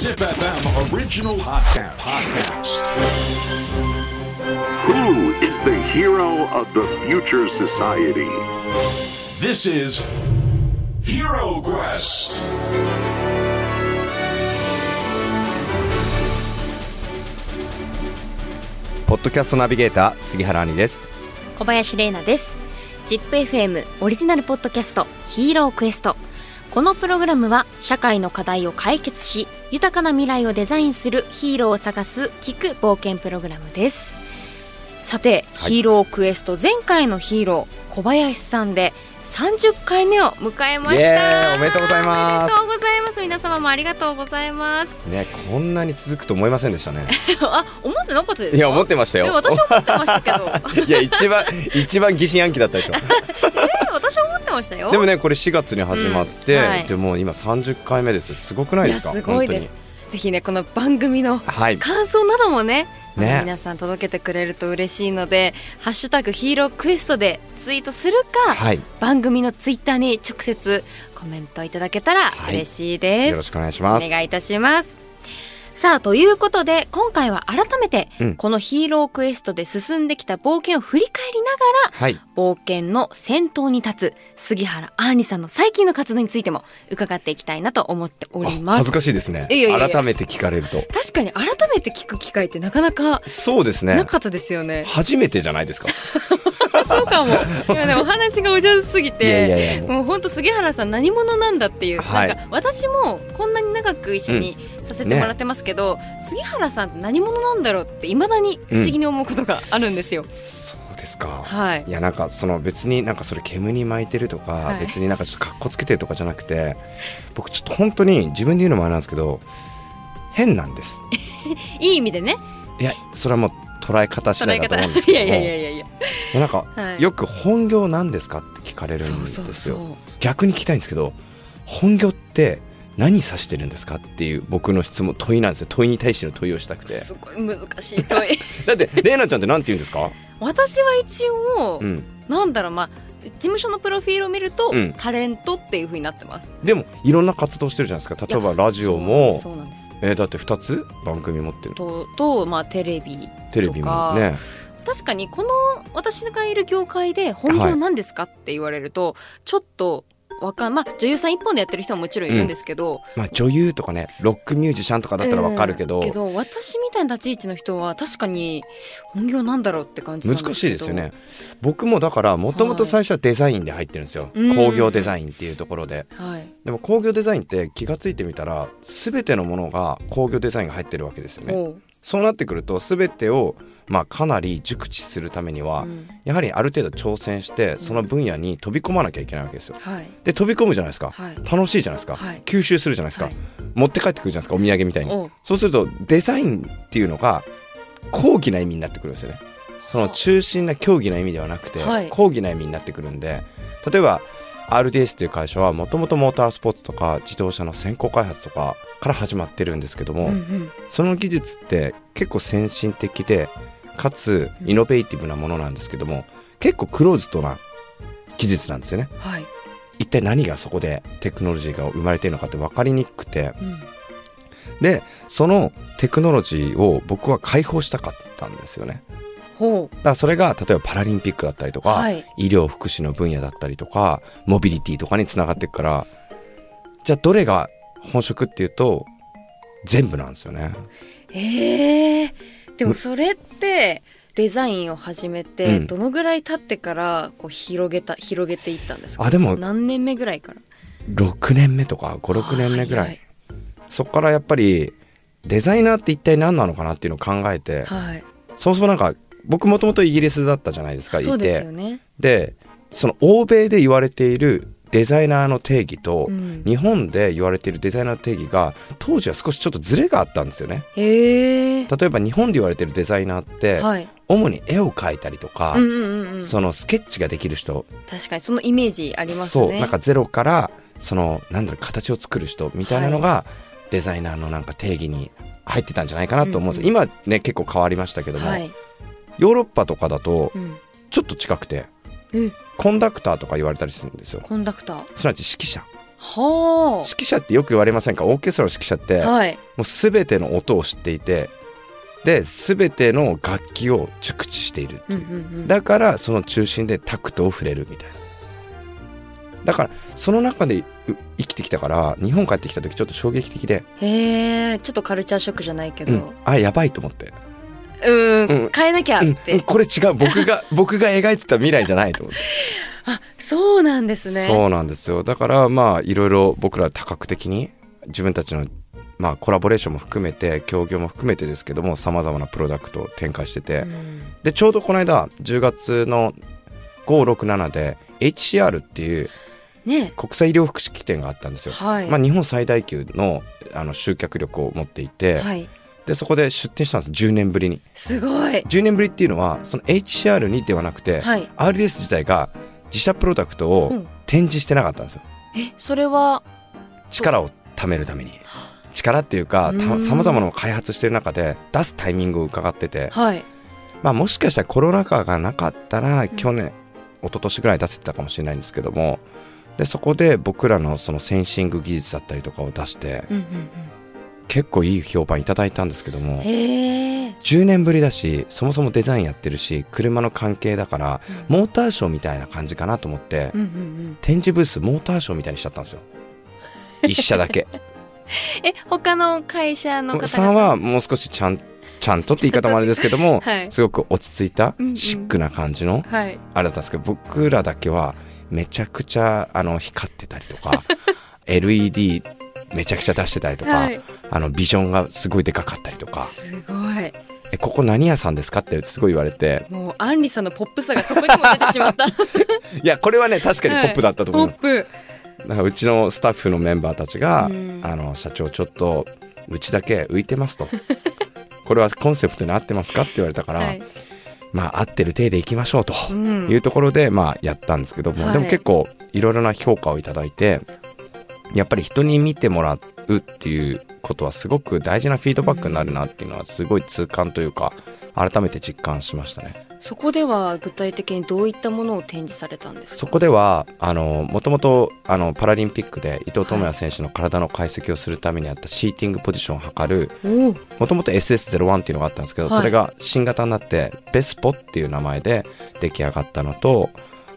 Zip FM original podcast. podcast. Who is the hero of the future society? This is Hero Quest. ポッドキャストナビゲーター杉原兄です小林玲奈です ZIPFM オリジナルポッドキャストヒーロークエストこのプログラムは社会の課題を解決し豊かな未来をデザインするヒーローを探す聞く冒険プログラムです。さて、はい。ヒーロークエスト前回のヒーロー小林さんで30回目を迎えました。おめでとうございます。おめでとうございます。皆様もありがとうございます。ねこんなに続くと思いませんでしたね。あ思ってなかったですか？いや思ってましたよ。え私は思ってましたけど。いや一番一番疑心暗鬼だったでしょ。え私は思ってましたよ。でもねこれ4月に始まって、うんはい。でもう今30回目です。すごくないですか？すごいですぜひねこの番組の感想などもねね。皆さん届けてくれると嬉しいので「ハッシュタグヒーロークエスト」でツイートするか、はい。番組のツイッターに直接コメントいただけたらはい。嬉しいです、よろしくお願いします。お願いいたしますさあということで今回は改めて、うん。このヒーロークエストで進んできた冒険を振り返りながらはい。冒険の先頭に立つ杉原杏里さんの最近の活動についても伺っていきたいなと思っておりあ恥ずますかしいですね。改めて聞かれると。確かに改めて聞く機会ってなかなかそうですね。なかったですよね。初めてじゃないですか。そうかも。いやでもお話がお上手すぎて、もう本当杉原さん何者なんだっていう、はい。なんか私もこんなに長く一緒にさせてもらってますけど、杉原さんって何者なんだろうって未だに不思議に思うことがあるんですよ。そうですかはいい。やなんかその別になんかそれ煙に巻いてるとか、はい別になんかちょっとかっこつけてるとかじゃなくて僕ちょっと本当に自分で言うのもあれなんですけど変なんです いい意味でね。いやそれはもう捉え方次第だと方。思うんですけどもいや いやいやいやいや。いやなんか、はいよく本業なんですかって聞かれるんですよ。逆に聞きたいんですけど本業って何指してるんですかっていう僕の質問問いなんですよ。問いに対しての問いをしたくて。すごい難しい問い。だってレイナちゃんってなんて言うんですか？私は一応、うん。なんだろうまあ事務所のプロフィールを見ると、うん。タレントっていう風になってます。でもいろんな活動してるじゃないですか。例えばラジオも。そうなんです。えーだって2つ番組持ってるととまあテレビテレビもね。確かにこの私がいる業界で本業なんですかって言われるとちょっとわかんまあ女優さん一本でやってる人ももちろんいるんですけど、まあ、女優とかねロックミュージシャンとかだったらわかるけど,、うんけど私みたいな立ち位置の人は確かに本業なんだろうって感じ難しいですよね。僕もだからもともと最初はデザインで入ってるんですよ、うん。工業デザインっていうところで。はい。でも工業デザインって気がついてみたら全てのものが工業デザインが入ってるわけですよね。そうなってくると全てをまあかなり熟知するためには、うん。やはりある程度挑戦してその分野に飛び込まなきゃいけないわけですよ。はい。で飛び込むじゃないですか、はい。楽しいじゃないですか、はい。吸収するじゃないですか、はい。持って帰ってくるじゃないですかお土産みたいに。そうするとデザインっていうのが高義な意味になってくるんですよね。その中心な競技な意味ではなくて、はい。高義な意味になってくるんで例えば RDS という会社はもともとモータースポーツとか自動車の先行開発とかから始まってるんですけども、うんうん。その技術って結構先進的でかつイノベーティブなものなんですけども結構クローズドな技術なんですよね。はい。一体何がそこでテクノロジーが生まれているのかって分かりにくくて。うん。でそのテクノロジーを僕は解放したかったんですよね。ほだからそれが例えばパラリンピックだったりとか、はい。医療福祉の分野だったりとかモビリティとかにつながっていくからじゃあどれが本職っていうと全部なんですよね。うえー、でもそれってデザインを始めてうん。どのぐらい経ってからこう広げた広げていったんですか？あでも何年目ぐらいから？6年目とか56年目ぐらい。早そこからやっぱりデザイナーって一体何なのかなっていうのを考えてはい。そもそもなんか僕もともとイギリスだったじゃないですかいてそうですよね。でその欧米で言われているデザイナーの定義と、うん。日本で言われているデザイナーの定義が当時は少しちょっとズレがあったんですよね。例えば日本で言われているデザイナーって、はい。主に絵を描いたりとか、うんうんうんうん。そのスケッチができる人、確かにそのイメージありますね。そうなんかゼロからそのなんだろう形を作る人みたいなのが、デザイナーのなんか定義に入ってたんじゃないかなと思うんですよ、うん今ね結構変わりましたけども、はい、ヨーロッパとかだとうん、ちょっと近くてえコンダクターとか言われたりするんですよ。コンダクター。すなわち指揮者。は指揮者ってよく言われませんか？オーケストラの指揮者って、あはい。もう全ての音を知っていてで全ての楽器を熟知しているってうんいう。うんうんだからその中心でタクトを触れるみたいな。だからその中でう生きてきたから日本帰ってきた時ちょっと衝撃的で、へえちょっとカルチャーショックじゃないけど。うん、あやばいと思って、うんうん。変えなきゃうんって、うんこれ違う。僕が 僕が描いてた未来じゃないと思ってあそうなんですね。そうなんですよ。だからまあいろいろ僕ら多角的に自分たちのまあコラボレーションも含めて協業も含めてですけどもさまざまなプロダクトを展開してて、うん。でちょうどこの間10月の567で HCR っていうね。国際医療福祉機展があったんですよ、はい、まあ、日本最大級のあの集客力を持っていて、はいでそこで出展したんです10年ぶりに。すごい。10年ぶりっていうのはその HCR にではなくて、はい。RDS 自体が自社プロダクトうをん。展示してなかったんですよ。えそれは力を貯めるために。力っていうかうん。さまざまなのを開発してる中で出すタイミングを伺ってて、はい。まあ、もしかしたらコロナ禍がなかったらん。去年、一昨年ぐらい出せてたかもしれないんですけども。でそこで僕らのそのセンシング技術だったりとかを出してうんうん結構いい評判いただいたんですけどうんもへえ10年ぶりだしそもそもデザインやってるし車の関係だからモーターショーみたいな感じかなと思ってうんうんうん。展示ブースモーターショーみたいにしちゃったんですよ。一社だけ。え他の会社の方々さんはもう少しちゃんちゃんとって言い方もあれですけども、はい。すごく落ち着いたうんうん。シックな感じのはい。あれだったんですけど僕らだけはめちゃくちゃあの光ってたりとか LED めちゃくちゃ出してたりとか、はい。あのビジョンがすごいでかかったりとか。すごい「えここ何屋さんですか?」ってすごい言われて。もうアンリさんのポップさがそこにも出てしまった。いやこれはね確かにポップだったと思います、ポップ。だからうちのスタッフのメンバーたちが「うん。あの社長ちょっとうちだけ浮いてます」と「これはコンセプトに合ってますか?」って言われたから、はい。まあ合ってる体でいきましょうと。うん。いうところでまあやったんですけども、はい。でも結構いろいろな評価をいただいてやっぱり人に見てもらうっていうことはすごく大事なフィードバックになるなっていうのはすごい痛感というか改めて実感しましたね。そこでは具体的にどういったものを展示されたんですか？そこではあのもともとあのパラリンピックで伊藤智也選手の体の解析をするためにあったシーティングポジションを測るもともと SS01 っていうのがあったんですけど、はい。それが新型になってベスポっていう名前で出来上がったのと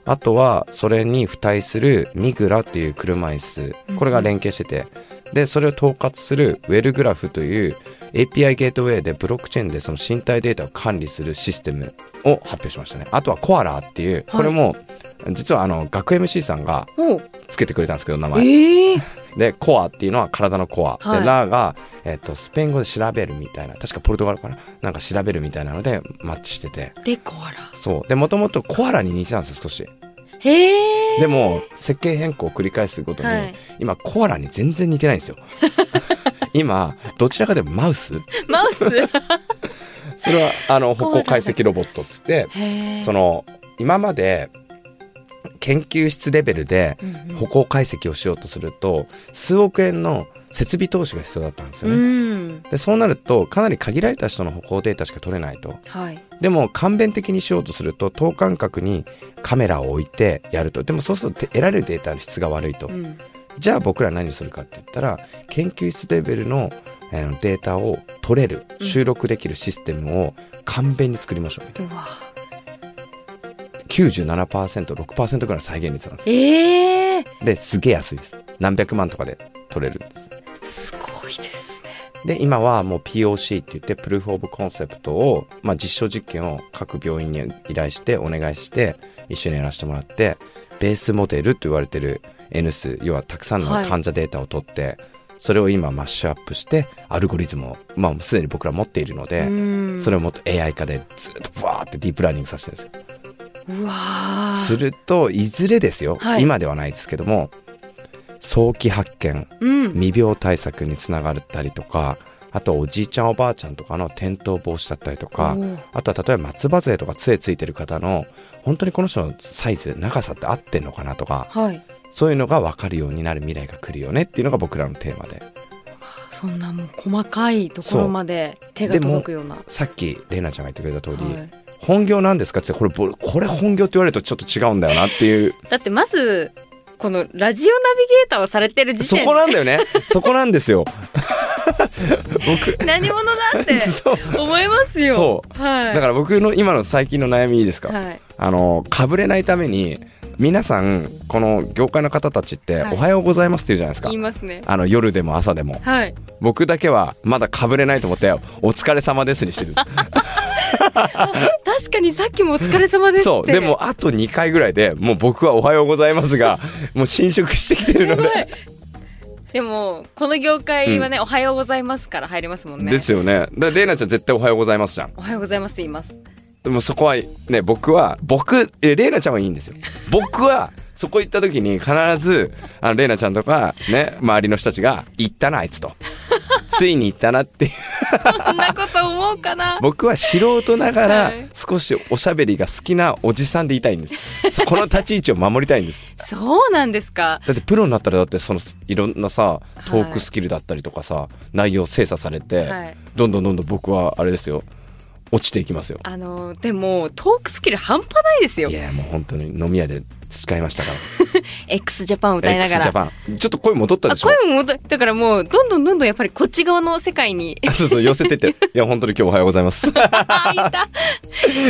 あとはそれに付帯するミグラっていう車椅子。これが連携してて、でそれを統括するウェルグラフという API ゲートウェイでブロックチェーンでその身体データを管理するシステムを発表しましたね。あとはコアラっていうこれも、実はあの学 MC さんがおつけてくれたんですけど名前。ええでコアっていうのは体のコア、はい。でラが、えっとスペイン語で調べるみたいな確かポルトガルかな？なんか調べるみたいなのでマッチしてて。でコアラ。そう。でもともとコアラに似てたんですよ少し。へえでも設計変更を繰り返すごとに、はい。今コアラに全然似てないんですよ。今どちらかでもマウス。マウス？それはあの歩行解析ロボットっつってその今まで研究室レベルで歩行解析をしようとすると数億円の設備投資が必要だったんですよね。うん、でそうなるとかなり限られた人の歩行データしか取れないと、はい、でも簡便的にしようとすると等間隔にカメラを置いてやると。でもそうすると得られるデータの質が悪いと、うん、じゃあ僕ら何するかって言ったら研究室レベルの、データを取れる収録できるシステムを簡便に作りましょうみたいな。うん97%、6%ぐらい再現率なんです。ええー、ですげえ安いです。何百万とかで取れるんです。すごいですね。で、今はもう POC って言って、プルーフ・オブ・コンセプトを、まあ、実証実験を各病院に依頼して、お願いして、一緒にやらせてもらって、ベースモデルと言われてる N 数、要はたくさんの患者データを取って、はいそれを今マッシュアップしてアルゴリズムを、まあ、すでに僕ら持っているのでそれをもっと AI 化でずっとバーってディープラーニングさせてるんですよ。うわー。するといずれですよ、はい。今ではないですけども早期発見うん。未病対策につながったりとかあとおじいちゃんおばあちゃんとかの転倒防止だったりとかあとは例えば松葉杖とか杖ついてる方の本当にこの人のサイズ長さって合ってんのかなとかはい。そういうのが分かるようになる未来が来るよねっていうのが僕らのテーマで。そんなもう細かいところまで手が届くような。さっき玲奈ちゃんが言ってくれた通り、はい本業なんですかってこれぼこれ本業って言われるとちょっと違うんだよなっていう。だってまずこのラジオナビゲーターをされてる時そ点こなんだよね。そこなんですよ。僕何者だって 思いますよ。そう。はい。だから僕の今の最近の悩みいいですか、はい。あのかぶれないために皆さんこの業界の方たちって「はい。おはようございます」って言うじゃないですか、言いますね。あの夜でも朝でも。はい。僕だけはまだかぶれないと思って「お疲れ様です」にしてる確かにさっきもお疲れ様ですそう。でもあと2回ぐらいでもう僕は「おはようございますが」もう侵食してきてるので、でもこの業界はね、おはようございますから入りますもんね。ですよね。だレイナちゃん絶対「おはようございます」じゃんおはようございますって言います。でもそこはね僕は僕えレイナちゃんはいいんですよ。僕はそこ行った時に必ずあのレイナちゃんとかね周りの人たちが「行ったなあいつ」と「ついに行ったな」っていう。そんなこと思うかな？僕は素人ながらはい。少しおしゃべりが好きなおじさんでいたいんです。この立ち位置を守りたいんです。そうなんですか？だってプロになったらだってそのいろんなさトークスキルだったりとかさ、内容精査されて、はい。どんどんどんどん僕はあれですよ。落ちていきますよ。あのでもトークスキル半端ないですよ。いやもう本当に飲み屋で培いましたから。X ジャパン歌いながら。ちょっと声戻ったあでしょ？声も戻だからもうどんどんどんどんやっぱりこっち側の世界に。あそうそう寄せてって。いや本当に今日おはようございます。あ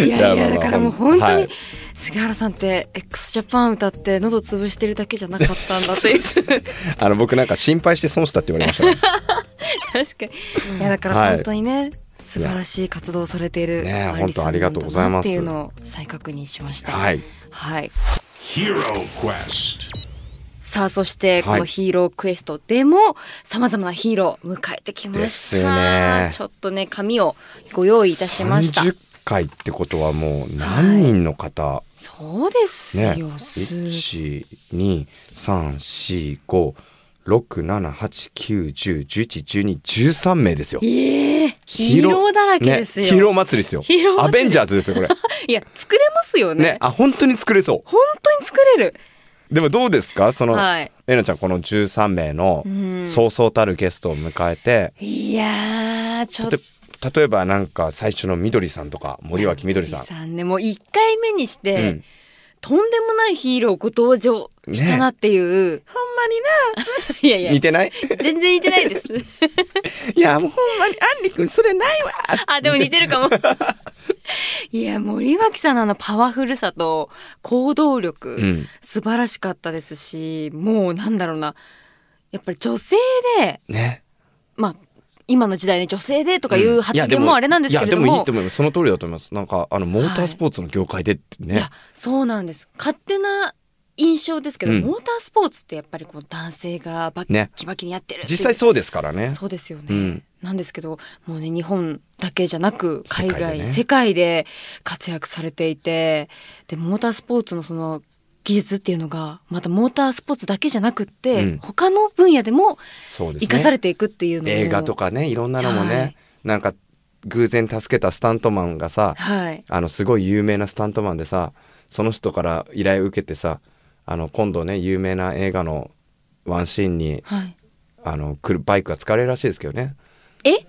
いやいやだからもう本当にはい。杉原さんって x ジャパン歌って喉潰してるだけじゃなかったんだという。あの僕なんか心配して損したって言われましたね。確かに。いやだからはい。本当にね、素晴らしい活動をされている本当ありがとうございます。っていうのを再確認しました。はい。はい.さあそしてこはい。のヒーロークエストでもさまざまなヒーローを迎えてきました、よね。ちょっとね紙をご用意いたしました。30回ってことはもう何人の方、そうですねよ、す一二三四五六七八九十十一十二十三名ですよ。ええヒーローだらけですよ、ね、ヒーロー祭りですよ。ヒーローアベンジャーズですよこれ。いや作れますよね。ねあ本当に作れそ本当に作れる。う。でもどうですか？その、はい。えなちゃんこの十三名のうん。そうそうたるゲストを迎えて、いやーちょっと。例えばなんか最初のみどりさんとか森脇みどりさん。さんねもう1回目にして、うんとんでもないヒーローご登場したなっていう、ほんまにな。いやいや。似てない？全然似てないです。いやもうほんまにあんりくんそれないわ。あでも似てるかも。いや森脇さんのあのパワフルさと行動力、うん。素晴らしかったですしもうなんだろうな。やっぱり女性でね。まあ今の時代ね女性でとかいう発言もあれなんですけれども,、いやでもいいと思います。その通りだと思います。なんかあのモータースポーツの業界でってね、いやそうなんです。勝手な印象ですけど、うん。モータースポーツってやっぱりこう男性がバッねキバキにやってるっていう。実際そうですからね。そうですよね、うん。なんですけどもうね日本だけじゃなく海外世界でね。世界で活躍されていてでモータースポーツのその技術っていうのがまたモータースポーツだけじゃなくって、うん。他の分野でも生かされていくっていうのも映画とかねいろんなのもね、はい。なんか偶然助けたスタントマンがさはい。あのすごい有名なスタントマンでさその人から依頼を受けてさあの今度ね有名な映画のワンシーンにはい。あの来るバイクが使われるらしいですけどね。え？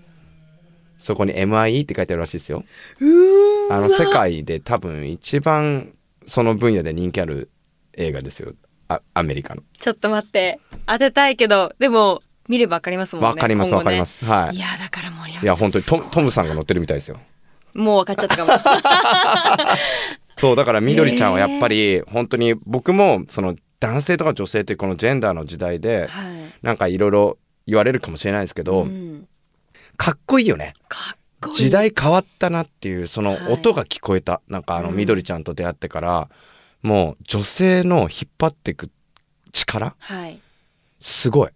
そこに MIE って書いてあるらしいですよ。うーんあの世界で多分一番その分野で人気ある映画ですよ。あアメリカの。ちょっと待って。当てたいけどでも見ればわかりますもんねわかりますね。わかります。はい。いやだから森山さんいや本当にトトムさんが乗ってるみたいですよ。もう分かっちゃったかも。そうだからみどりちゃんはやっぱり本当に僕もその男性とか女性というこのジェンダーの時代ではい。なんかいろいろ言われるかもしれないですけど、うん。かっこいいよね。かっこいい。時代変わったなっていうそのはい。音が聞こえた、なんかあのうん。みどりちゃんと出会ってから、もう女性の引っ張っていく力？はい。すごい。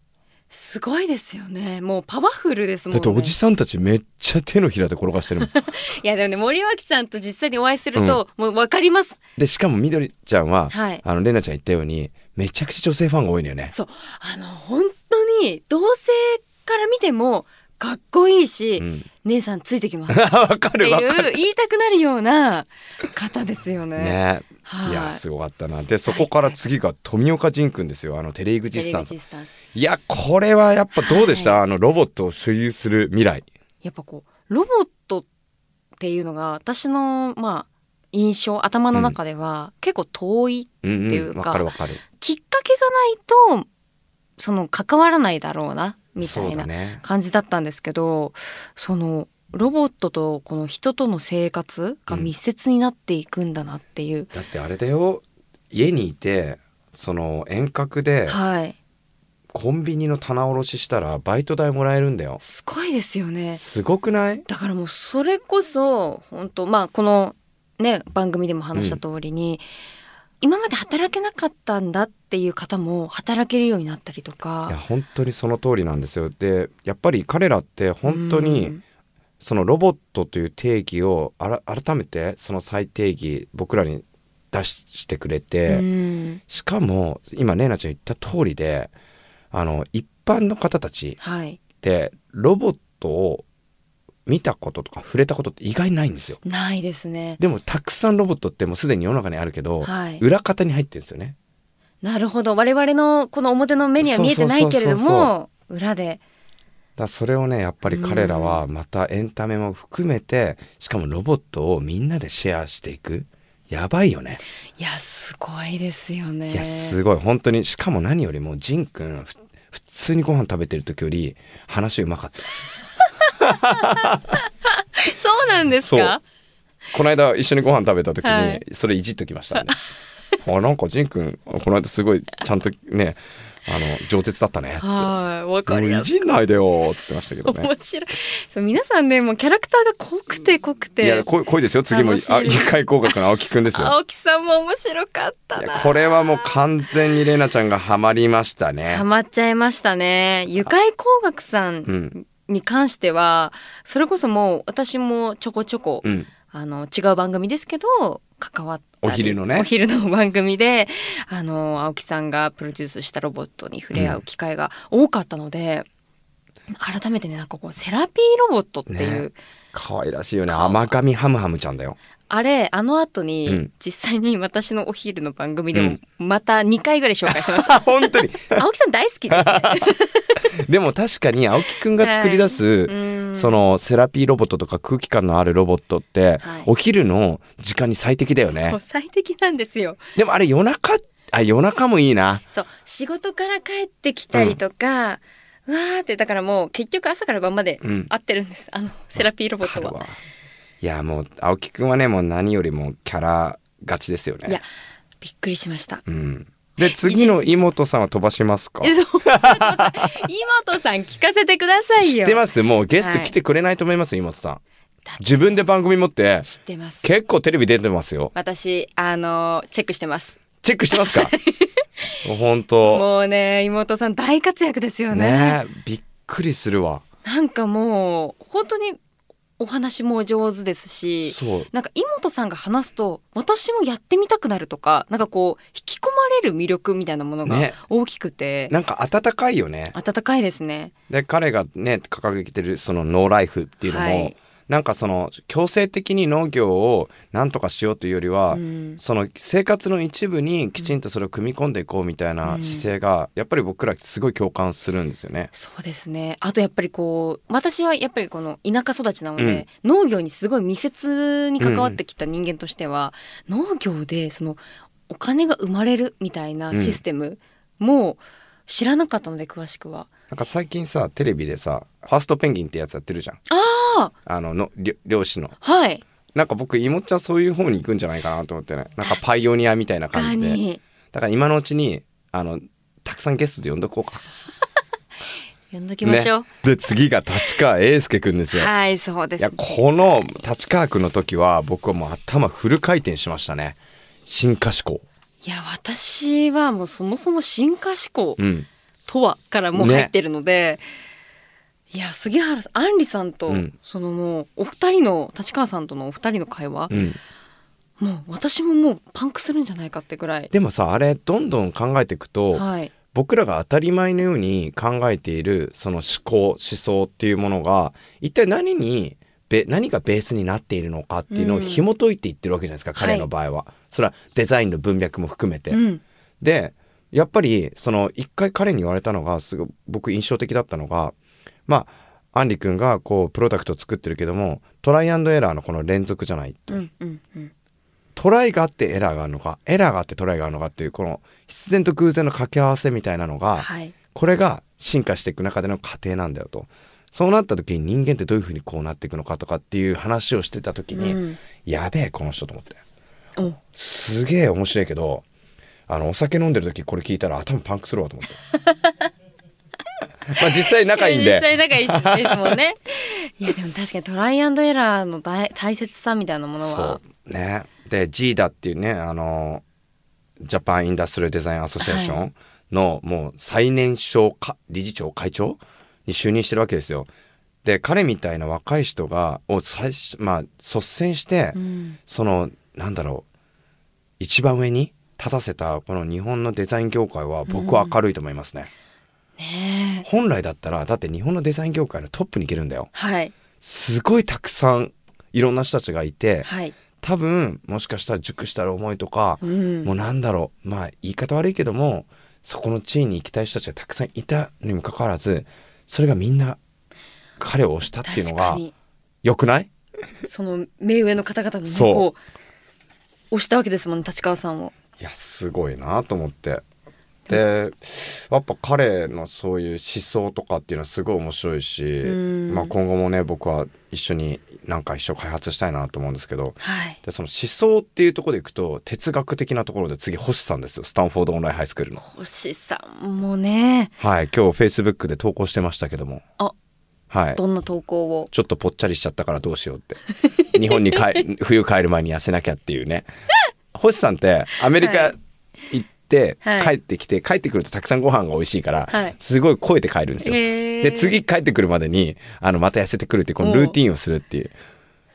すごいですよね。もうパワフルですもんね。だっておじさんたちめっちゃ手のひらで転がしてるもん。いやでもね森脇さんと実際にお会いすると、もう分かります。でしかもみどりちゃんは、はい。あのレナちゃん言ったようにめちゃくちゃ女性ファンが多いのよね。そう。あの本当に同性から見てもかっこいいし、うん。姉さんついてきます。っ わかていう言いたくなるような。方ですよね。ねはい。いやすごかったな。でそこから次が富岡仁君ですよ。あのテレイグジス。タンス。いやこれはやっぱどうでした、はあのロボットを所有する未来。やっぱこうロボットっていうのが私のまあ印象頭の中では結構遠いうんっていうかわかるわかる。機きっかけがないとその関わらないだろうなみたそいうな感じだったんですけどそのロボットとこの人との生活が密接になっていくんだなっていう、だってあれだよ。家にいてその遠隔ではい。コンビニの棚卸ししたらバイト代もらえるんだよ。すごいですよね。すごくない？だからもうそれこそ本当まあこのね番組でも話した通りに、今まで働けなかったんだっていう方も働けるようになったりといやか本当にその通りなんですよ。でやっぱり彼らって本当うにん。そのロボットという定義を改めてその再定義僕らに出してくれて、うん。しかも今玲奈ちゃん言った通りであの一般の方たちはい。ってロボットを見たこととか触れたことって意外にないんですよ。ないですね。でもたくさんロボットってもうすでに世の中にあるけど、はい。裏方に入ってるんですよね。なるほど。我々のこの表の目には見えてないけれども裏で。だそれをねやっぱり彼らはまたエンタメも含めてしかもロボットをみんなでシェアしていく。やばいよね。いやすごいですよね。いやすごい。本当にしかも何よりもジンくんふ普通にご飯食べてる時より話うまかった そうなんですか？この間一緒にご飯食べた時に、はい。それいじっときましたね。あなんかジンくんこの間すごいちゃんとねあの上手だったねっつって。はいわかもうりいいじんないでよっつってましたけどね。面白い。そう皆さんねもうキャラクターが濃くて濃くて。いや濃い濃いですよ次も。あ楽しい一回工学の青木くんですよ。青木さんも面白かったこれはもう完全に玲奈ちゃんがハマりましたね。ハマっちゃいましたね。ゆかい工学さうんんに関してはそれこそもう私もちょこちょこ、うん。あの違う番組ですけど関わったりお昼のね。お昼の番組であの青木さんがプロデュースしたロボットに触れ合う機会が多かったので、改めてねなんかこうセラピーロボットっていう、ね可愛らしいよね。甘噛みハムハムちゃんだよ。あれあの後に、うん。実際に 私のお昼の番組でもうん。また2回ぐらい紹介してました、あ 本当に。青木さん大好きですね。でも確かに青木くんが作り出す、うん。そのセラピーロボットとか空気感のあるロボットって、はい。お昼の時間に最適だよもねう最適なんですよ。でもあれ夜中あ夜中もいいな。そう仕事から帰ってきたりとか、うわーってだからもう結局朝から晩までうん。合ってるんです、あのセラピーロボットは。いやもう青木くんはねもう何よりもキャラ勝ちですよね。いやびっくりしました。うん。で 次の妹さんは飛ばしますか？妹さん聞かせてくださいよ。知ってます。もうゲスト来てくれないと思います、妹さん。自分で番組持って。知ってます。結構テレビ出てますよ。私あのチェックしてます。チェックしてますか？本当。もうね妹さん大活躍ですよね。ねえびっくりするわ。なんかもう本当にお話も上手ですしそう。なんか妹さんが話すと私もやってみたくなるとかなんかこう引き込まれる魅力みたいなものがね。大きくて、なんか温かいよね。温かいですね。で彼がね掲げてるそのノーライフっていうのも、はいなんかその強制的に農業をなんとかしようというよりは、うん。その生活の一部にきちんとそれを組み込んでいこうみたいな姿勢がやっぱり僕らすごい共感するんですよね。そうですね。あとやっぱりこう私はやっぱりこの田舎育ちなので、農業にすごい密接に関わってきた人間としては、農業でそのお金が生まれるみたいなシステムも知らなかったので詳しくは。なんか最近さテレビでさ「ファーストペンギン」ってやつやってるじゃん。ああのの漁師の。あはい。なんか僕いもっちゃんそういう方に行くんじゃないかなと思ってね。なんかパイオニアみたいな感じで。に。だから今のうちにあのたくさんゲストで呼んどこうか。呼んどきましょう、ね。で次が立川英介くんですよ。はいそうですいやこの立川くんの時は僕はもう頭フル回転しましたね。進化思考いや私はもうそもそも進化思考うん。とはからもう入ってるので、いや杉原さん杏里さんと、うん。そのもうお二人の立川さんとのお二人の会話う、ん。もう私ももうパンクするんじゃないかってぐらい。でもさあれどんどん考えていくと、はい。僕らが当たり前のように考えているその思考思想っていうものが一体何にべ何がベースになっているのかっていうのをうん紐解いていってるわけじゃないですか、はい彼の場合は。それはデザインの文脈も含めて。うんでやっぱりその一回彼に言われたのがすごい僕印象的だったのがまあアンリ君がこうプロダクトを作ってるけどもトライアンドエラーのこの連続じゃないと。うんうんうんトライがあってエラーがあるのかエラーがあってトライがあるのかっていうこの必然と偶然の掛け合わせみたいなのが、はいこれが進化していく中での過程なんだよとそうなった時に人間ってどういうふうにこうなっていくのかとかっていう話をしてた時に、うん。やべえこの人と思って。お。すげえ面白いけどあのお酒飲んでる時これ聞いたら頭パンクするわと思って。まあ実際仲いいん実で際仲いいですもんね。いやでも確かにトライアンドエラーの大大切さみたいなものは。そうね。で GDA っていうねあのジャパンインダストリーデザインアソシエーションの、もう最年少か理事長会長に就任してるわけですよ。で彼みたいな若い人がを最初まあ率先して、うんそのなんだろう一番上に立たせたこの日本のデザイン業界は僕は明るいと思いますね。ねえ本来だったらだって日本のデザイン業界のトップに行けるんだよ。はいすごいたくさんいろんな人たちがいてはい多分もしかしたら熟したる思いとか、うんもうなんだろうまあ言い方悪いけどもそこの地位に行きたい人たちがたくさんいたにもかかわらずそれがみんな彼を推したっていうのが確かに。良くない？その目上の方々もねこう押したわけですもんね立川さんを。いやすごいなと思ってでやっぱ彼のそういう思想とかっていうのはすごい面白いし、ん。まあ、今後もね僕は一緒になんか一生開発したいなと思うんですけどはい。でその思想っていうところでいくと哲学的なところで次星さんですよスタンフォードオンラインハイスクールの。星さんもね。はい今日フェイスブックで投稿してましたけども。あはい。どんな投稿を？ちょっとぽっちゃりしちゃったからどうしようって。日本に帰 冬帰る前に痩せなきゃっていうね。星さんってアメリカはい行ってはい帰ってきて帰ってくるとたくさんご飯が美味しいから、はい。すごい超えて帰るんですよ。で次帰ってくるまでにあのまた痩せてくるっていうこのルーティンをするっていう。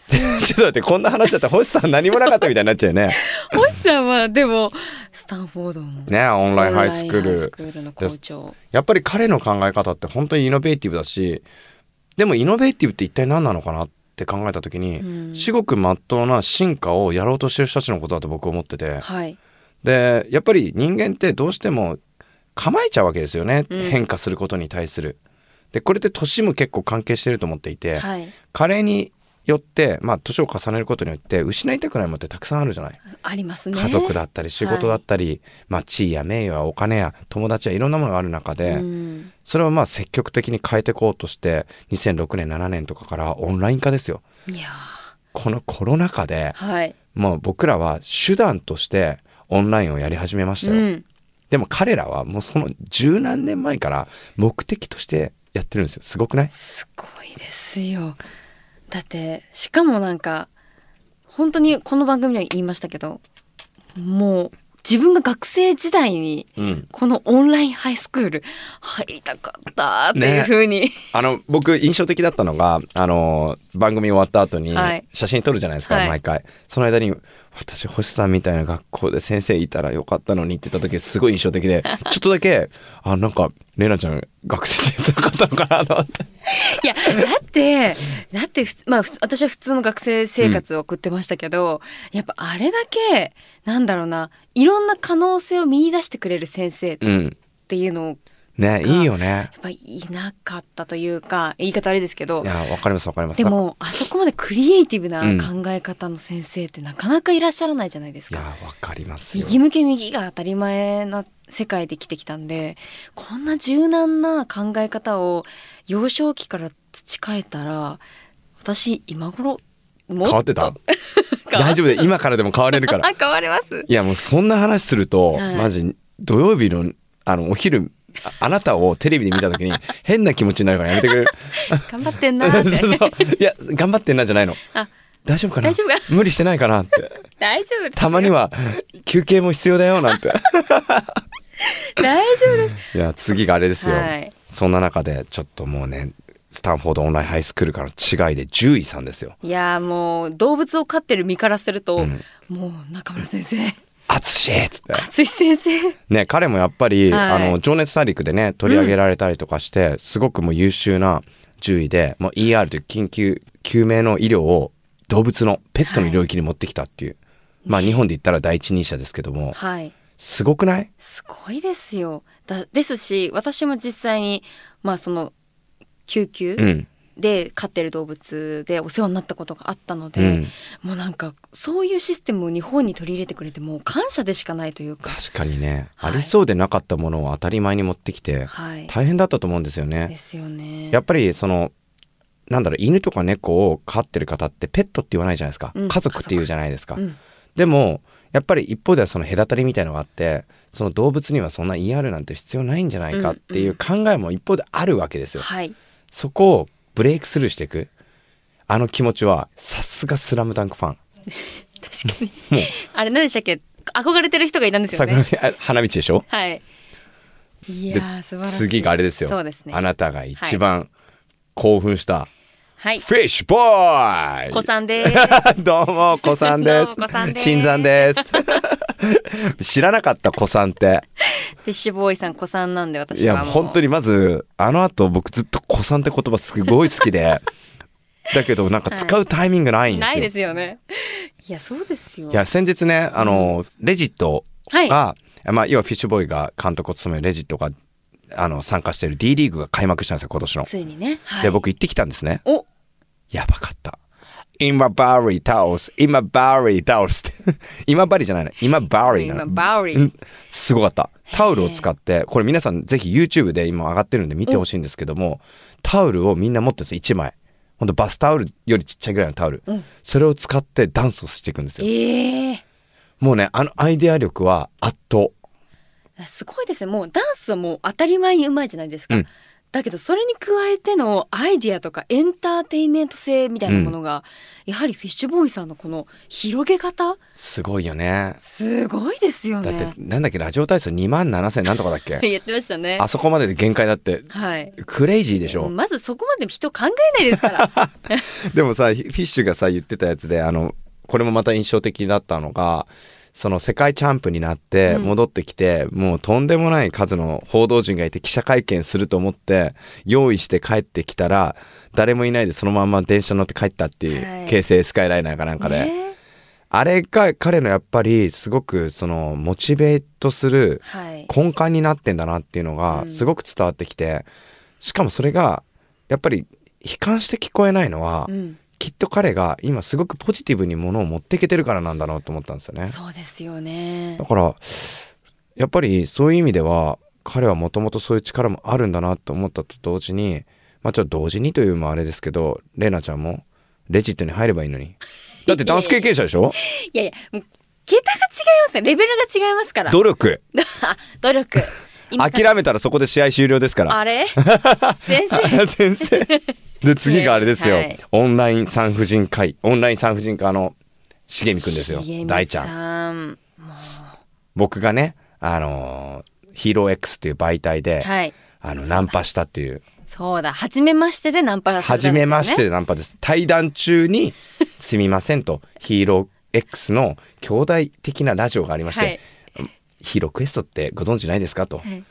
ちょっと待ってこんな話だったら星さん何もなかったみたいになっちゃうよね。星さんはでもスタンフォードのねオンラインハイスクール。やっぱり彼の考え方って本当にイノベーティブだしでもイノベーティブって一体何なのかなって考えた時に、うん。至極真っ当な進化をやろうとしてる人たちのことだと僕は思ってて。はいでやっぱり人間ってどうしても構えちゃうわけですよね、うん。変化することに対する。でこれって年も結構関係してると思っていて、はい。加齢によってまあ年を重ねることによって失いたくないものってたくさんあるじゃない。ありますね。家族だったり仕事だったり、まあ地位や名誉やお金や友達やいろんなものがある中で、うん。それをまあ積極的に変えていこうとして2006年7年とかからオンライン化ですよ。いやこのコロナ禍でーはい。もう僕らは手段としてオンラインをやり始めましたよ。うん。でも彼らはもうその十何年前から目的としてやってるんですよ。すごくない？すごいですよ。だってしかもなんか本当にこの番組では言いましたけどもう自分が学生時代にうん。このオンラインハイスクール入りたかったっていう風に、あの僕印象的だったのがあの番組終わった後にはい。写真撮るじゃないですか、はい。毎回。その間に私星さんみたいな学校で先生いたらよかったのにって言った時すごい印象的で ちょっとだけあなんかレイナちゃん学生時代辛かったのかなと思って。いやだってだってまあ私は普通の学生生活を送ってましたけど、やっぱあれだけなんだろうないろんな可能性を見出してくれる先生っうんていうのをねいいよね。やっぱいなかったというか言い方あれですけど。いやわかりますわかります。でもあそこまでクリエイティブなうん考え方の先生ってなかなかいらっしゃらないじゃないですいやか。わかりますよ。右向け右が当たり前な世界で生きてきたんでこんな柔軟な考え方を幼少期から培えたら私今頃もっと変わってた？大丈夫で今からでも変われるから。あ 変わります。いやもうそんな話すると、はい。マジ土曜日のあのお昼ああなたをテレビで見た時に 変な気持ちになるからやめてくれる？頑張ってんなーって。いや頑張ってんなじゃないの。あ大丈夫かな？大丈夫か無理してないかなって。大丈夫たまには休憩も必要だよなんて。大丈夫です。いや次があれですよ、はい。そんな中でちょっともうねスタンフォードオンラインハイスクールからの違いで獣医さんですよ。いやーもう動物を飼ってる身からすると、うん。もう中村先生淳っつって。淳先生。ね彼もやっぱり、はい。あの情熱大陸でね取り上げられたりとかして、すごくもう優秀な獣医でもう ER という緊急救命の医療を動物のペットの領域に持ってきたっていう、まあ日本で言ったら第一人者ですけども。はい。すごくない？すごいですよ。だですし私も実際にまあその救急うんで飼ってる動物でお世話になったことがあったので、うん。もうなんかそういうシステムを日本に取り入れてくれてもう感謝でしかないというか。確かにね、はい。ありそうでなかったものを当たり前に持ってきてはい。大変だったと思うんですよでね。すよね。やっぱりそのなんだろう犬とか猫を飼ってる方ってペットって言わないじゃないですか、うん。家族って言うじゃないですか。うん。でもやっぱり一方ではその隔たりみたいのがあってその動物にはそんな言いあるなんて必要ないんじゃないかっていう考えも一方であるわけですよ。はい。そこをブレイクスルーしていく？あの気持ちはさすがスラムダンクファン。確かに。あれ何でしたっけ？憧れてる人がいたんですよ桜ねあ花道でしょ？はい。いや素晴らしい。次があれですよ。そうですね。あなたが一番興奮した、はい。フィッシュボーイ子さんです。どうも子さんです。新山です 知らなかった子さんって。フィッシュボーイさん子さんなんでい私はもう。や本当にまずあの後僕ずっと子さんって言葉すごい好きで。だけどなんか使うタイミングないんですよ、ないですよね。いやそうですよ。いや先日ねあの、レジットはい。が、まあ、要はフィッシュボーイが監督を務めるレジットがあの参加している D リーグが開幕したんですよ今年の。ついにね、はい、で僕行ってきたんですね。お。やばかった。今バーリータオス今バーリータオスって。今バリじゃないの。今バーリーなの。今バーリーうん。すごかった。タオルを使ってこれ皆さんぜひ YouTube で今上がってるんで見てほしいんですけどもタオルをみんな持ってるんです1枚。ほんとバスタオルよりちっちゃいぐらいのタオル、うん。それを使ってダンスをしていくんですよ。ええ。もうねあのアイデア力は圧倒。すごいですね。もうダンスはもう当たり前にうまいじゃないですか、うんだけどそれに加えてのアイディアとかエンターテインメント性みたいなものが、やはりフィッシュボーイさんのこの広げ方？すごいよね。すごいですよだってねなんだっけラジオ体操2万7000なんとかだっけ？言ってましたね。あそこまでで限界だって。はい。クレイジーでしょ、まずそこまで人考えないですから。でもさフィッシュがさ言ってたやつであのこれもまた印象的だったのがその世界チャンプになってうん。戻ってきて、もうとんでもない数の報道陣がいて記者会見すると思って用意して帰ってきたら誰もいないでそのまま電車乗って帰ったっていう、はい。京成スカイライナーかなんかで、ねあれが彼のやっぱりすごくそのモチベートするはい。根幹になってんだなっていうのうん。がすごく伝わってきて、しかもそれがやっぱり悲観して聞こえないのは、うん、きっと彼が今すごくポジティブにものを持っていけてるからなんだろうと思ったんですよね。そうですよね。だからやっぱりそういう意味では彼はもともとそういう力もあるんだなと思ったと同時にまあちょっと同時にというのもあれですけどレイナちゃんもレジットに入ればいいのに。だってダンス経験者でしょ？いやいや桁が違いますよ。レベルが違いますから。努力。あ努力。今諦めたらそこで試合終了ですから。あれ？先生。先生。で次があれですよ、はい。オンライン産婦人科医オンライン産婦人科の茂美くんですよ。大ちゃん。僕がねあのーヒーロー X っていう媒体で、はい。あのナンパしたっていう。そうだ。初めましてでナンパですよね。初めましてでナンパです。対談中に「すみません」とヒーロー X の兄弟的なラジオがありまして、はいヒーロークエストってご存知ないですかと、はい。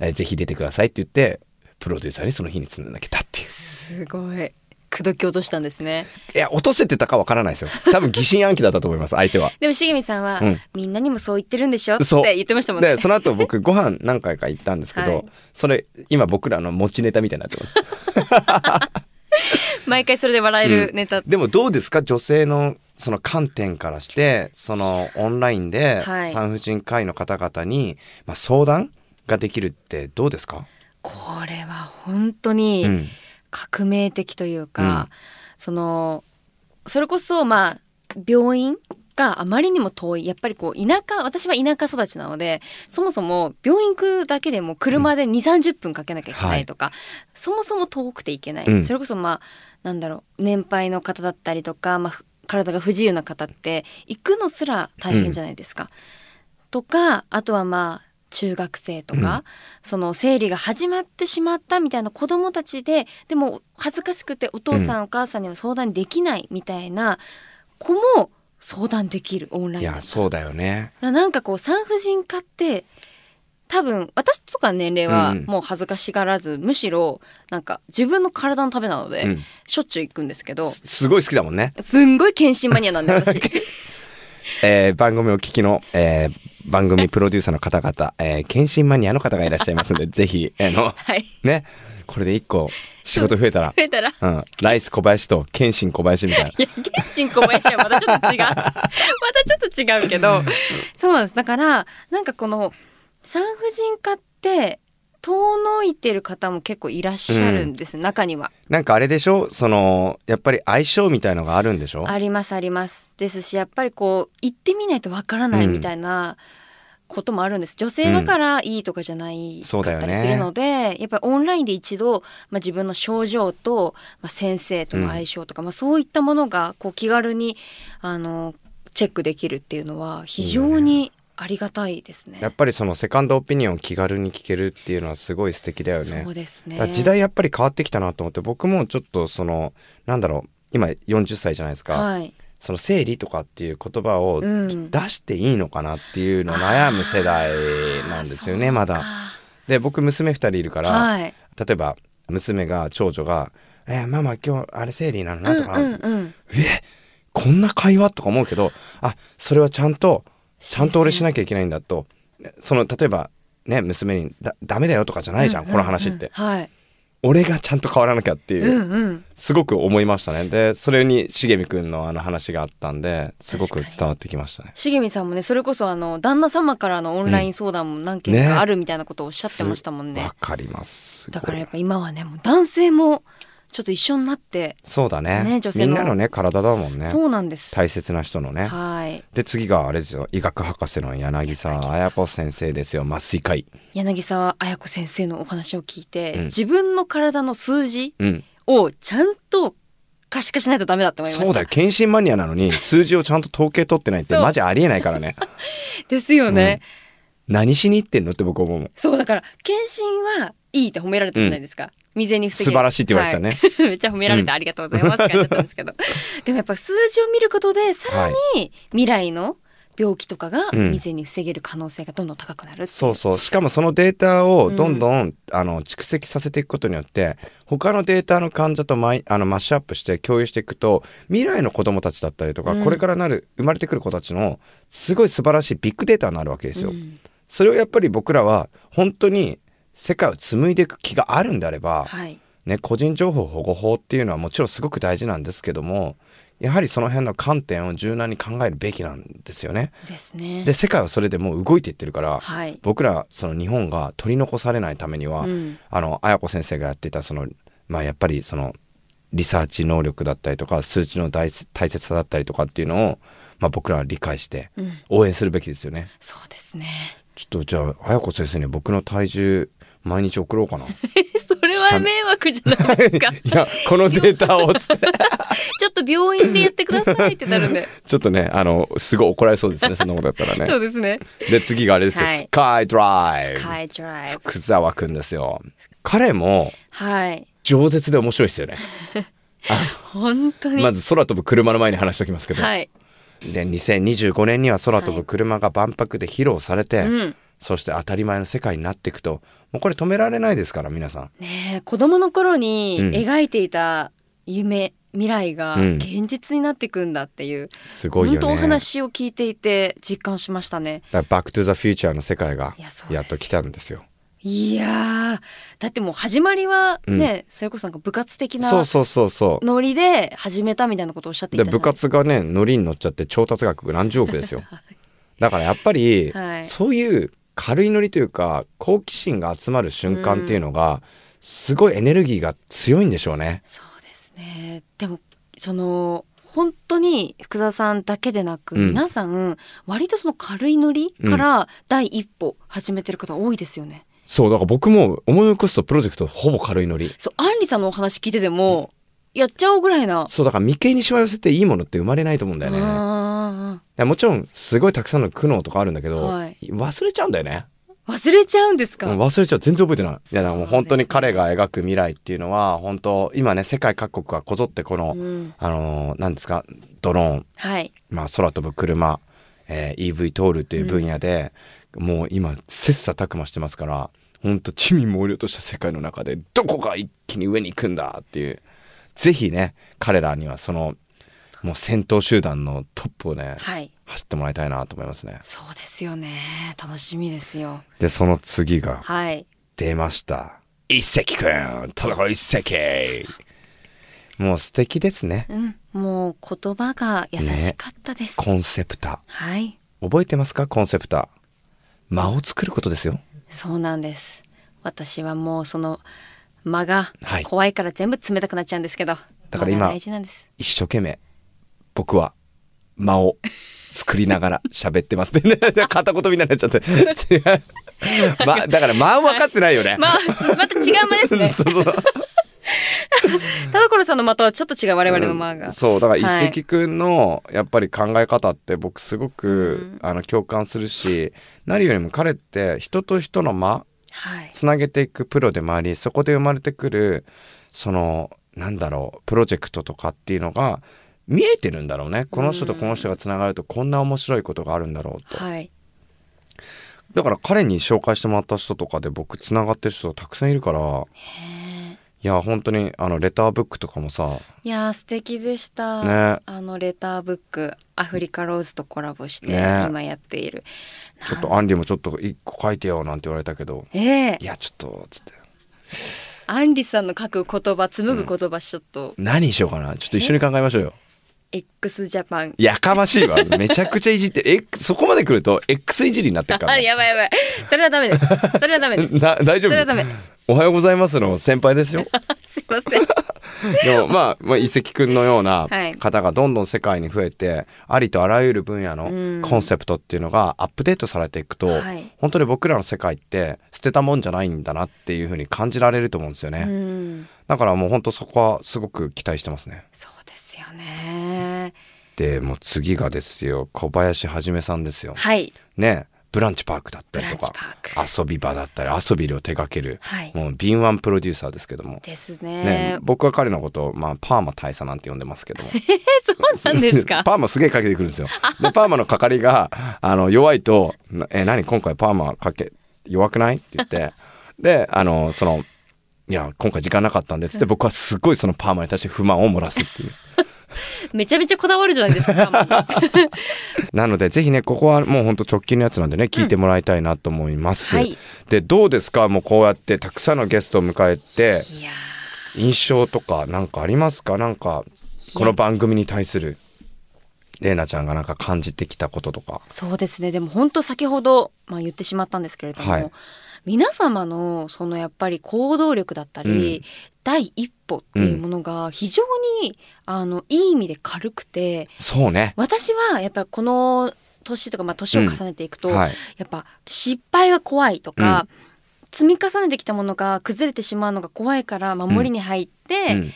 えーぜひ出てくださいって言ってプロデューサーにその日につなげたって。いうすごい。口説き落としたんですね。いや落とせてたかわからないですよ。多分疑心暗鬼だったと思います 相手は。でも茂美さんは、うん。みんなにもそう言ってるんでしょって言ってましたもんね。でその後僕ご飯何回か行ったんですけど、はい。それ今僕らの持ちネタみたいになってます。毎回それで笑えるネタ、でもどうですか？女性のその観点からしてそのオンラインではい。産婦人科医の方々に、まあ、相談ができるってどうですか、これは本当うにん。革命的というか、うん。そのそれこそまあ病院があまりにも遠い。やっぱりこう田舎私は田舎育ちなのでそもそも病院行くだけでも車で2 3 0分かけなきゃいけないとか、そもそも遠くて行けない、うん。それこそまあなんだろう年配の方だったりとか、まあふ、体が不自由な方って行くのすら大変じゃないですか。とかあとはまあ中学生とか、その生理が始まってしまったみたいな子供たちででも恥ずかしくてお父さん、お母さんには相談できないみたいな子も相談できるオンライいンだったら。やそうだよね。ななんかこう産婦人科って多分私とかの年齢はうんもう恥ずかしがらず、むしろなんか自分の体のためなので、うん。しょっちゅう行くんですけど。すごい好きだもんね、すんごい検診マニアなんで私。えー番組お聞きの、えー番組プロデューサーの方々、えー、検診マニアの方がいらっしゃいますので、ぜひ、あの、はい。ね、これで一個仕事増えたら、増えたら。うん、ライス小林と検診小林みたいな。いや、原神小林はまたちょっと違う。またちょっと違うけど、そうなんです。だから、なんかこの産婦人科って、遠のいてる方も結構いらっしゃるんです、中には。なんかあれでしょ？その、やっぱり相性みたいのがあるんでしょ？ありますあります。ですし、やっぱりこう、行ってみないとわからないみたいなこともあるんです。女性だからいいとかじゃないそうだよね。かったりするので、やっぱりオンラインで一度、まあ、自分の症状と、まあ、先生との相性とか、まあ、そういったものがこう気軽にあのチェックできるっていうのは非常にありがたいですね。やっぱりそのセカンドオピニオンを気軽に聞けるっていうのはすごい素敵だよねそう。ですね時代やっぱり変わってきたなと思って僕もちょっとそのなんだろう今40歳じゃないですか、はい。その生理とかっていう言葉をうん出していいのかなっていうのを悩む世代なんですよねあーまだ。で僕娘2人いるか、からはい。例えば娘が長女が「えーママ今日あれ生理なの？な」とか、うんうんうん。えこんな会話？とか思うけどあそれはちゃんとちゃんと俺しなきゃいけないんだと。その例えばね娘にだ「ダメだよ」とかじゃないじゃん、この話って、うん。うんうんはい。俺がちゃんと変わらなきゃっていう、うんうん。すごく思いましたね。でそれに茂みくんのあの話があったんですごく伝わってきましたね。茂美さんもねそれこそあの旦那様からのオンライン相談も何件ね。かあるみたいなことをおっしゃってましたもんね。わかります。だからやっぱ今はねもう男性もちょっと一緒になって、そうだね。ね女性の。みんなのね体だもんね。そうなんです。大切な人のね。はい。で次があれですよ。医学博士の柳沢綾子先生ですよ。麻酔科医。柳沢綾子先生のお話を聞いて、うん。自分の体の数字うん。をちゃんと可視化しないとダメだって思いました。そうだよ。検診マニアなのに 数字をちゃんと統計取ってないってマジありえないからね。ですよね、何しに行ってんのって僕思うそうだから検診はいいって褒められたじゃないですか、未然に防げる。素晴らしいって言われてたね、はい。めっちゃ褒められてありがとうございますって感じだったんですけど、でもやっぱ数字を見ることでさらに未来の病気とかがうん。未然に防げる可能性がどんどん高くなるう。そうそう。しかもそのデータをどんどん、あの蓄積させていくことによって他のデータの患者とマイあのマッシュアップして共有していくと未来の子どもたちだったりとか、うん。これからなる生まれてくる子たちのすごい素晴らしいビッグデータになるわけですよ。うん。それをやっぱり僕らは本当に世界を紡いでいく気があるんであれば、はい。ね、個人情報保護法っていうのはもちろんすごく大事なんですけどもやはりその辺の観点を柔軟に考えるべきなんですよね。ですね。で世界はそれでもう動いていってるから、はい。僕らその日本が取り残されないためには、うん。あの綾子先生がやっていたそのまあやっぱりそのリサーチ能力だったりとか数値の大大切さだったりとかっていうのを、まあ、僕らは理解してうん。応援するべきですよね。そうですね。ちょっとじゃあ綾子先生に僕の体重毎日送ろうかな。それは迷惑じゃないですか。いやこのデータを ちょっと病院でやってくださいってなるんで。ちょっとねあのすごい怒られそうですねそんなことやったらそね。うですね。で次があれですよ、はい。スカイドライブスカイドライブ福沢くんですよ。彼もはい。饒舌で面白いですよね。本当に、まず空飛ぶ車の前に話しておきますけど、はい。で2025年には空飛ぶ車が万博で披露されて、うんそして当たり前の世界になっていくともうこれ止められないですから皆さん。ねえ子供の頃にうん描いていた夢、未来がうん現実になっていくんだっていう、すごいよね。本当お話を聞いていて実感しましたねだからバックトゥザフューチャーの世界がいやっと来たんですよ。いやーだってもう始まりはね、それこそなんか部活的なそうそうそうそう。ノリで始めたみたいなことをおっしゃっていたです活がねノリに乗っちゃって調達額何十億ですよ。だからやっぱり、はいそういう軽いノリというか好奇心が集まる瞬間っていうのが、すごいエネルギーが強いんでしょうね。そうですねでもその本当に福澤さんだけでなく、うん皆さん割とその軽いノリから第一歩始めてる方多いですよね。そうだから僕も思い起こすとプロジェクトほぼ軽いノリ。そうアンリさんのお話聞いてても、やっちゃおうぐらいな。そうだから眉間にしわ寄せていいものって生まれないと思うんだよね。いあやもちろんすごいたくさんの苦悩とかあるんだけど、はい。忘れちゃうんだよね。ー忘れちゃうんですか？うん忘れちゃう。全然覚えてない。いやだからもう本当に彼が描く未来っていうのは本当今ね世界各国がこぞってこの、うん。あのーなんですか？ドローン、はい。まあ、空飛ぶ車、えー EV 通るという分野で、もう今切磋琢磨してますから本当地味猛量とした世界の中でどこが一気に上に行くんだっていう。ぜひね彼らにはそのもう戦闘集団のトップをね、はい。走ってもらいたいなと思いますね。そうですよね。楽しみですよ。でその次がはい。出ました。一石くん。田所一石もう素敵ですね。うん。もう言葉が優しかったです、コンセプタはい。覚えてますか？コンセプタ間を作ることですよ。そうなんです。私はもうその間がはい。怖いから全部冷たくなっちゃうんですけど、だから今大事なんです。一生懸命僕は間を作りながら喋ってます。ね 片言みたいになっちゃって。違う、ま、だから間分かってないよね、まあまた違う間ですね。そうそう。田所さんの間とはちょっと違う我々の間が、うんそうだからはい。一石くんのやっぱり考え方って僕すごく、うん。あの共感するし何よりも彼って人と人の間はい。つなげていくプロでもありそこで生まれてくるそのなんだろうプロジェクトとかっていうのが見えてるんだろうね。この人とこの人がつながるとこんな面白いことがあるんだろうと。はい。だから彼に紹介してもらった人とかで僕つながってる人たくさんいるから。へえ。いや本当にあのレターブックとかもさ。いやー素敵でした、ね。あのレターブックアフリカローズとコラボしてね。今やっている、ちょっとアンリもちょっと一個書いてよなんて言われたけど。ええ。いやちょっとつって。アンリさんの書く言葉紡ぐ言葉ちょっと、何にしようかな。ちょっと一緒に考えましょうよ x ジャパンやかましいわ。めちゃくちゃいじってえそこまで来ると X いじりになってるからあね、やばいやばい。それはダメです。それはダメです。な大丈夫？それはダメ。おはようございますの先輩ですよ。すいません。でもまあ、まあ、遺跡くんのようなはい。方がどんどん世界に増えて、ありとあらゆる分野うん。のコンセプトっていうのがアップデートされていくと、はい。本当に僕らの世界って捨てたもんじゃないんだなっていうふうに感じられると思うんですよね、うん。だからもう本当そこはすごく期待してますね。そうですよねでもう次がですよ小林はじめさんですよ。はい。ねブランチパークだったりとか遊び場だったり遊びを手掛ける、はい。もう敏腕プロデューサーですけども。ですね。ね、僕は彼のことを、まあ、パーマ大佐なんて呼んでますけども。え そうなんですか。パーマすげえかけてくるんですよ。でパーマのかかりがあの弱いと「え何今回パーマかけ弱くない?」って言って。であのその「いや今回時間なかったんで」つって僕はすごいそのパーマに対して不満を漏らすっていう めちゃめちゃこだわるじゃないですか なのでぜひねここはもうほんと直近のやつなんでね聞いてもらいたいなと思います、はい。でどうですか？もうこうやってたくさんのゲストを迎えて印象とかなんかありますか？なんかこの番組に対する玲奈ちゃんがなんか感じてきたこととか。そうですね。でも本当先ほど、まあ、言ってしまったんですけれども、はい皆様のそのやっぱり行動力だったり、うん。第一歩っていうものが非常に、あのいい意味で軽くてそうね。私はやっぱこの年とか、まあ、年を重ねていくと、はい。やっぱ失敗が怖いとか、積み重ねてきたものが崩れてしまうのが怖いから守りに入って、うん。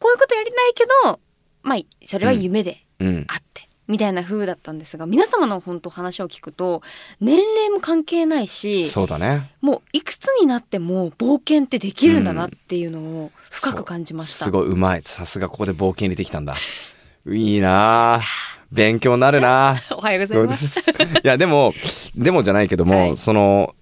こういうことやりないけどまあそれは夢でうん。あって、みたいな風だったんですが皆様の本当話を聞くと年齢も関係ないしそうだね。もういくつになっても冒険ってできるんだなっていうのを深く感じました。すごいうまい。さすがここで冒険入れてきたんだ。いいな。あ勉強になるな。あ おはようございます。い。やでもでもじゃないけども、はい。その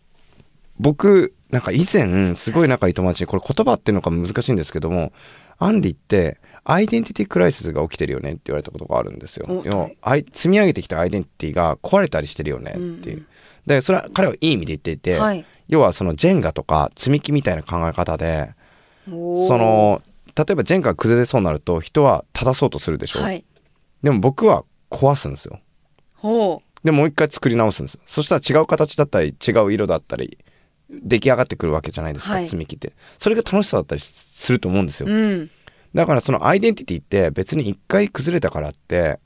僕なんか以前すごい仲いい友達にこれ言葉っていうのが難しいんですけどもアンリってアイデンティティクライシスが起きてるよねって言われたことがあるんですよ。お要は積み上げてきたアイデンティティが壊れたりしてるよねっていう。うんうんでそれは彼はいい意味で言っていて、はい要はそのジェンガとか積み木みたいな考え方でその例えばジェンガが崩れそうになると人は正そうとするでしょ、はい。でも僕は壊すんですよほでもう一回作り直すんですそしたら違う形だったり違う色だったり出来上がってくるわけじゃないですか、はい積み木ってそれが楽しさだったりすると思うんですよ、う。うん。だからそのアイデンティティって別に一回崩れたからって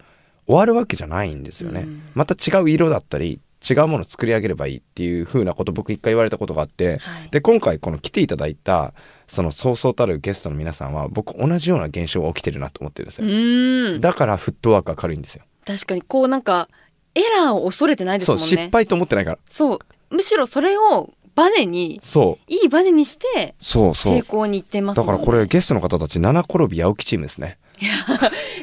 終わるわけじゃないんですよね、うん。また違う色だったり違うものを作り上げればいいっていう風なこと僕一回言われたことがあって、はい。で今回この来ていただいたそのそうそうたるゲストの皆さんは僕同じような現象が起きてるなと思ってるんですうよ。だからフットワークが軽いんですよ。確かに。こうなんかエラーを恐れてないですもんね。失敗と思ってないから。そう。むしろそれをバネにそう。いいバネにしてそうそう。成功にいってますね。だからこれゲストの方たち七転び八起きチームですね。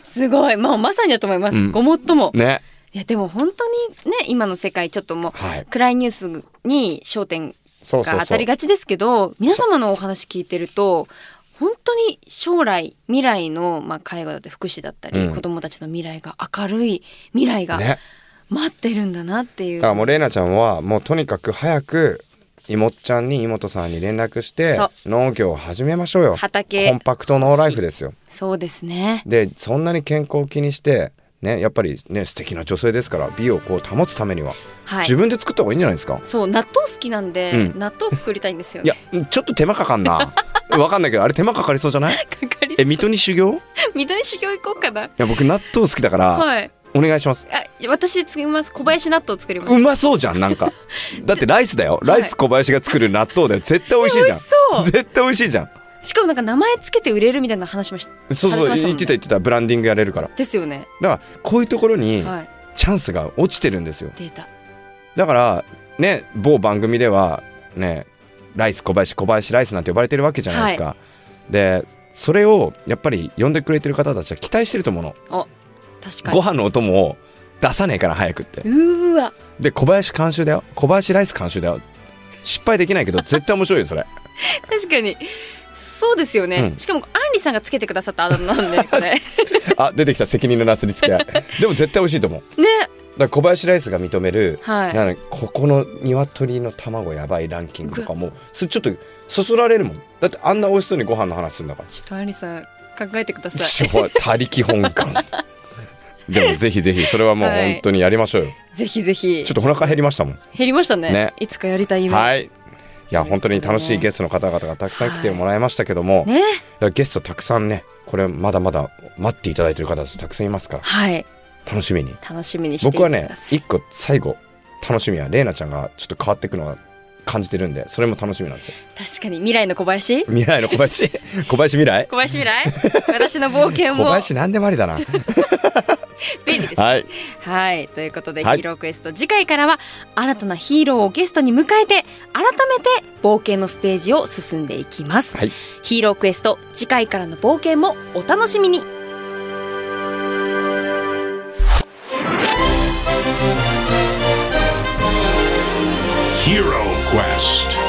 すごい。まあまさにだと思います。うん。ごもっとも。ね。いやでも本当にね今の世界ちょっともうはい。暗いニュースに焦点が当たりがちですけど皆様のお話聞いてると本当に将来未来の、まあ、介護だったり福祉だったり、うん。子どもたちの未来が明るい未来がね。待ってるんだなっていう。だからもう玲奈ちゃんはもうとにかく早く妹ちゃんに妹さんに連絡してそ農業を始めましょうよ。畑コンパクトノーライフですよ。そうですね。でそんなに健康を気にしてねやっぱりね素敵な女性ですから美をこう保つためには、はい。自分で作った方がいいんじゃないですか？そう納豆好きなんで、うん。納豆作りたいんですよいねやちょっと手間かかんな。わかんないけどあれ手間かかりそうじゃない？かかりえ水戸に修行？い水戸に修行行こうかな。や僕納豆好きだから、はいお願いします。あ私作ります。小林納豆作ります。うまそうじゃんなんか。だってライスだよ。ライス小林が作る納豆だよ絶対美味しいじゃん。絶対美味しいじゃん。しかもなんか名前つけて売れるみたいな話もしそうそう言ってた言ってた。ブランディングやれるから。ですよね。だからこういうところにはい。チャンスが落ちてるんですよ。データ。だからね某番組ではねライス小林小林ライスなんて呼ばれてるわけじゃないですか、でそれをやっぱり呼んでくれてる方たちは期待してると思うの。お確かに。ご飯のお供を出さねえから早くって。うーわ。で小林監修だよ。小林ライス監修だよ。失敗できないけど 絶対面白いよそれ。確かに。そうですよね、うん。しかもアンリさんがつけてくださったあだ名なんでこれ。ね あ出てきた責任のなすりつけ。合 いでも絶対美味しいと思う。だから小林ライスが認めるはい。ここの鶏の卵やばいランキングとかもそれちょっとそそられるもん。だってあんな美味しそうにご飯の話するんだから。ちょっとアンリさん考えてください。他力本願でもぜひぜひそれはもうはい。本当にやりましょうよ、ぜひぜひ。ちょっとお腹減りましたもん。減りましたね。ね。いつかやりたい夢。はい。いや本当に楽しいゲストの方々がたくさん来てもらいましたけども、ね。いやゲストたくさんねこれまだまだ待っていただいてる方たちたくさんいますからはい。楽しみに。楽しみにして僕はね一個最後楽しみは玲奈ちゃんがちょっと変わっていくのが感じてるんでそれも楽しみなんですよ。確かに。未来の小林？未来の小林？小林未来？小林未来？私の冒険小も林なんでもありだな。便利ですはい。はい。ということで、はい。ヒーロークエスト。次回からは新たなヒーローをゲストに迎えて改めて冒険のステージを進んでいきます、はい。ヒーロークエスト。次回からの冒険もお楽しみに。Hero Quest.